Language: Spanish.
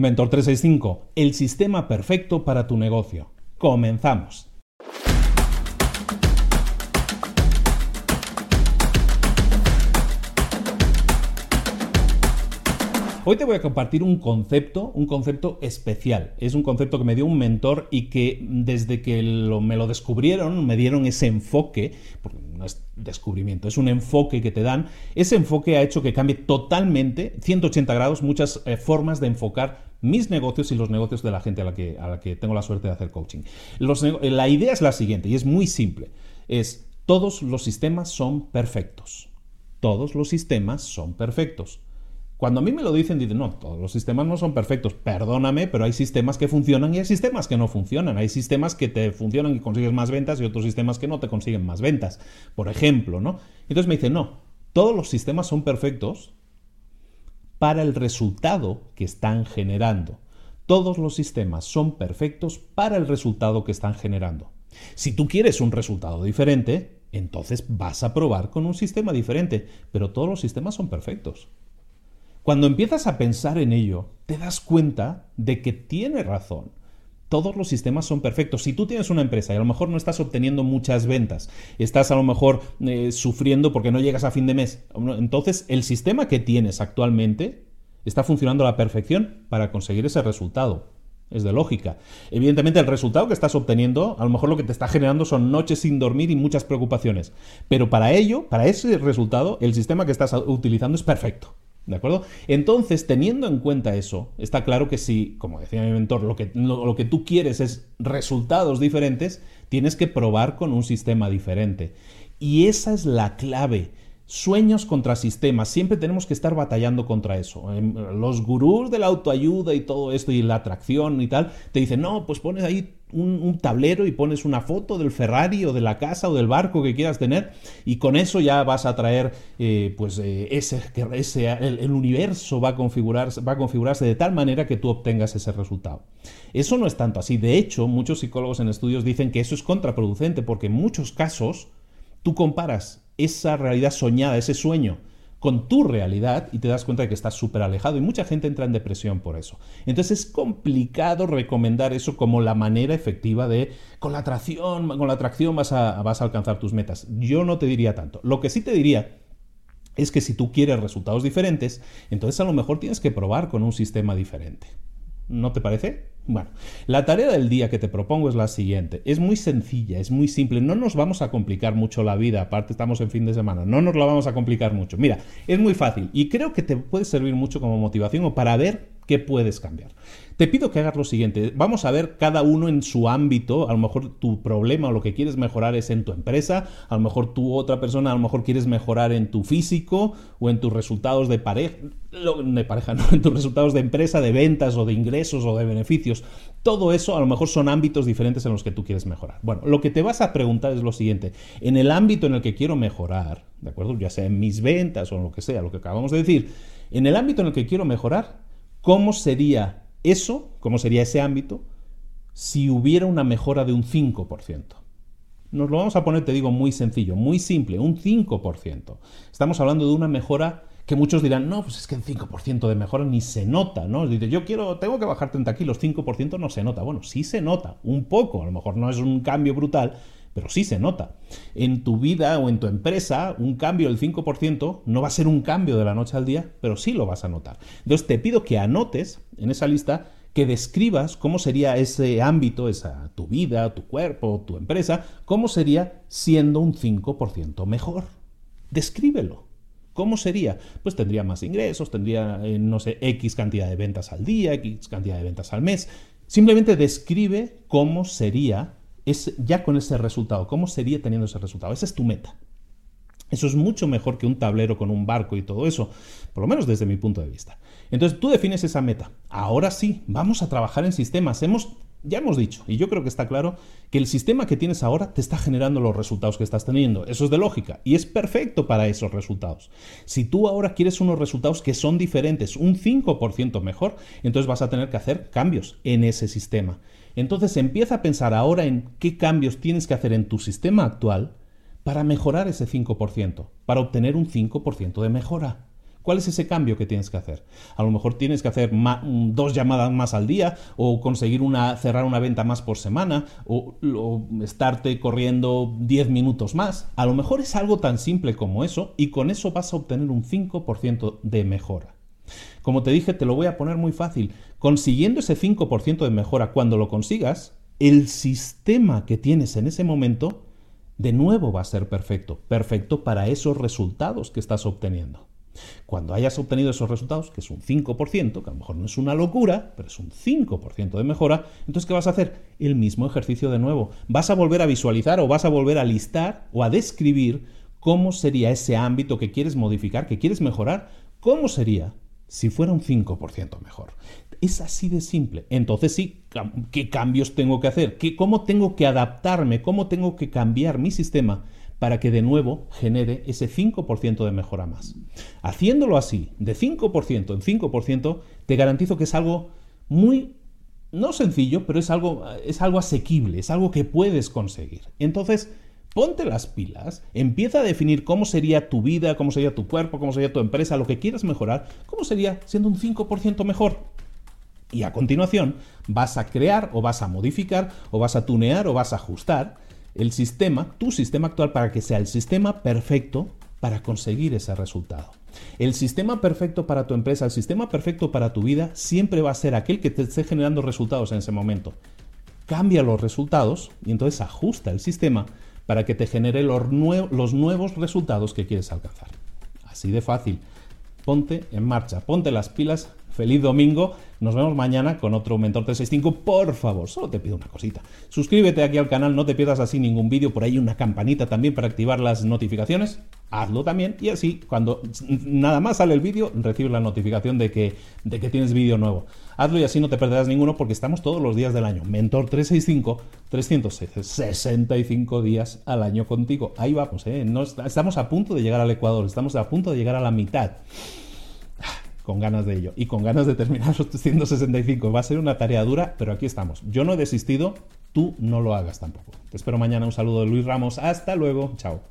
Mentor 365, el sistema perfecto para tu negocio. Comenzamos. Hoy te voy a compartir un concepto, un concepto especial. Es un concepto que me dio un mentor y que desde que me lo descubrieron, me dieron ese enfoque, no es descubrimiento, es un enfoque que te dan. Ese enfoque ha hecho que cambie totalmente, 180 grados, muchas eh, formas de enfocar mis negocios y los negocios de la gente a la que, a la que tengo la suerte de hacer coaching. la idea es la siguiente y es muy simple. Es todos los sistemas son perfectos. Todos los sistemas son perfectos. Cuando a mí me lo dicen, dicen, no, todos los sistemas no son perfectos. Perdóname, pero hay sistemas que funcionan y hay sistemas que no funcionan. Hay sistemas que te funcionan y consigues más ventas y otros sistemas que no te consiguen más ventas. Por ejemplo, ¿no? Entonces me dicen, no, todos los sistemas son perfectos para el resultado que están generando. Todos los sistemas son perfectos para el resultado que están generando. Si tú quieres un resultado diferente, entonces vas a probar con un sistema diferente, pero todos los sistemas son perfectos. Cuando empiezas a pensar en ello, te das cuenta de que tiene razón. Todos los sistemas son perfectos. Si tú tienes una empresa y a lo mejor no estás obteniendo muchas ventas, estás a lo mejor eh, sufriendo porque no llegas a fin de mes, entonces el sistema que tienes actualmente está funcionando a la perfección para conseguir ese resultado. Es de lógica. Evidentemente el resultado que estás obteniendo, a lo mejor lo que te está generando son noches sin dormir y muchas preocupaciones. Pero para ello, para ese resultado, el sistema que estás utilizando es perfecto. ¿De acuerdo? Entonces, teniendo en cuenta eso, está claro que si, como decía mi mentor, lo que, lo, que tú quieres es resultados diferentes, tienes que probar con un sistema diferente. Y esa es la clave. Sueños contra sistemas, siempre tenemos que estar batallando contra eso. Em, los gurús de la autoayuda y todo esto y la atracción y tal, te dicen, no, pues pones ahí un, tablero y pones una foto del Ferrari o de la casa o del barco que quieras tener y con eso ya vas a traer, eh, pues eh, ese, ese el, el, universo va a, configurarse, va a configurarse de tal manera que tú obtengas ese resultado. Eso no es tanto así. De hecho, muchos psicólogos en estudios dicen que eso es contraproducente porque en muchos casos tú comparas esa realidad soñada, ese sueño, con tu realidad y te das cuenta de que estás súper alejado y mucha gente entra en depresión por eso. Entonces es complicado recomendar eso como la manera efectiva de con la atracción, con la atracción vas a, vas a alcanzar tus metas. Yo no te diría tanto. Lo que sí te diría es que si tú quieres resultados diferentes, entonces a lo mejor tienes que probar con un sistema diferente. ¿No te parece? Bueno, la tarea del día que te propongo es la siguiente. Es muy sencilla, es muy simple. No nos vamos a complicar mucho la vida, aparte estamos en fin de semana. No nos la vamos a complicar mucho. Mira, es muy fácil y creo que te puede servir mucho como motivación o para ver qué puedes cambiar. Te pido que hagas lo siguiente. Vamos a ver cada uno en su ámbito. A lo mejor tu problema o lo que quieres mejorar es en tu empresa. A lo mejor tú, otra persona, a lo mejor quieres mejorar en tu físico o en tus resultados de pareja. De pareja, no, en tus resultados de empresa, de ventas o de ingresos o de beneficios. Todo eso a lo mejor son ámbitos diferentes en los que tú quieres mejorar. Bueno, lo que te vas a preguntar es lo siguiente. En el ámbito en el que quiero mejorar, ¿de acuerdo? Ya sea en mis ventas o en lo que sea, lo que acabamos de decir. En el ámbito en el que quiero mejorar, ¿cómo sería eso, ¿cómo sería ese ámbito? Si hubiera una mejora de un 5%. Nos lo vamos a poner, te digo, muy sencillo, muy simple, un 5%. Estamos hablando de una mejora que muchos dirán, no, pues es que el 5% de mejora ni se nota, ¿no? Dice, yo quiero, tengo que bajar 30 kilos, 5% no se nota. Bueno, sí se nota, un poco, a lo mejor no es un cambio brutal, pero sí se nota. En tu vida o en tu empresa, un cambio del 5% no va a ser un cambio de la noche al día, pero sí lo vas a notar. Entonces te pido que anotes en esa lista que describas cómo sería ese ámbito, esa tu vida, tu cuerpo, tu empresa, cómo sería siendo un 5% mejor. Descríbelo. ¿Cómo sería? Pues tendría más ingresos, tendría, eh, no sé, X cantidad de ventas al día, X cantidad de ventas al mes. Simplemente describe cómo sería es ya con ese resultado. ¿Cómo sería teniendo ese resultado? Esa es tu meta. Eso es mucho mejor que un tablero con un barco y todo eso, por lo menos desde mi punto de vista. Entonces tú defines esa meta. Ahora sí, vamos a trabajar en sistemas. Hemos, ya hemos dicho, y yo creo que está claro, que el sistema que tienes ahora te está generando los resultados que estás teniendo. Eso es de lógica y es perfecto para esos resultados. Si tú ahora quieres unos resultados que son diferentes, un 5% mejor, entonces vas a tener que hacer cambios en ese sistema. Entonces empieza a pensar ahora en qué cambios tienes que hacer en tu sistema actual para mejorar ese 5%, para obtener un 5% de mejora. ¿Cuál es ese cambio que tienes que hacer? A lo mejor tienes que hacer dos llamadas más al día o conseguir una, cerrar una venta más por semana o, o estarte corriendo 10 minutos más. A lo mejor es algo tan simple como eso y con eso vas a obtener un 5% de mejora. Como te dije, te lo voy a poner muy fácil. Consiguiendo ese 5% de mejora, cuando lo consigas, el sistema que tienes en ese momento de nuevo va a ser perfecto, perfecto para esos resultados que estás obteniendo. Cuando hayas obtenido esos resultados, que es un 5%, que a lo mejor no es una locura, pero es un 5% de mejora, entonces ¿qué vas a hacer? El mismo ejercicio de nuevo. Vas a volver a visualizar o vas a volver a listar o a describir cómo sería ese ámbito que quieres modificar, que quieres mejorar, cómo sería si fuera un 5% mejor. Es así de simple. Entonces sí, ¿qué cambios tengo que hacer? ¿Qué, ¿Cómo tengo que adaptarme? ¿Cómo tengo que cambiar mi sistema para que de nuevo genere ese 5% de mejora más? Haciéndolo así, de 5% en 5%, te garantizo que es algo muy no sencillo, pero es algo, es algo asequible, es algo que puedes conseguir. Entonces, Ponte las pilas, empieza a definir cómo sería tu vida, cómo sería tu cuerpo, cómo sería tu empresa, lo que quieras mejorar, cómo sería siendo un 5% mejor. Y a continuación vas a crear o vas a modificar o vas a tunear o vas a ajustar el sistema, tu sistema actual, para que sea el sistema perfecto para conseguir ese resultado. El sistema perfecto para tu empresa, el sistema perfecto para tu vida, siempre va a ser aquel que te esté generando resultados en ese momento. Cambia los resultados y entonces ajusta el sistema para que te genere los, los nuevos resultados que quieres alcanzar. Así de fácil. Ponte en marcha, ponte las pilas Feliz domingo. Nos vemos mañana con otro Mentor 365. Por favor, solo te pido una cosita. Suscríbete aquí al canal, no te pierdas así ningún vídeo. Por ahí una campanita también para activar las notificaciones. Hazlo también y así cuando nada más sale el vídeo recibes la notificación de que, de que tienes vídeo nuevo. Hazlo y así no te perderás ninguno porque estamos todos los días del año. Mentor 365, 365 días al año contigo. Ahí vamos, ¿eh? estamos a punto de llegar al Ecuador, estamos a punto de llegar a la mitad con ganas de ello y con ganas de terminar los 365. Va a ser una tarea dura, pero aquí estamos. Yo no he desistido, tú no lo hagas tampoco. Te espero mañana. Un saludo de Luis Ramos. Hasta luego. Chao.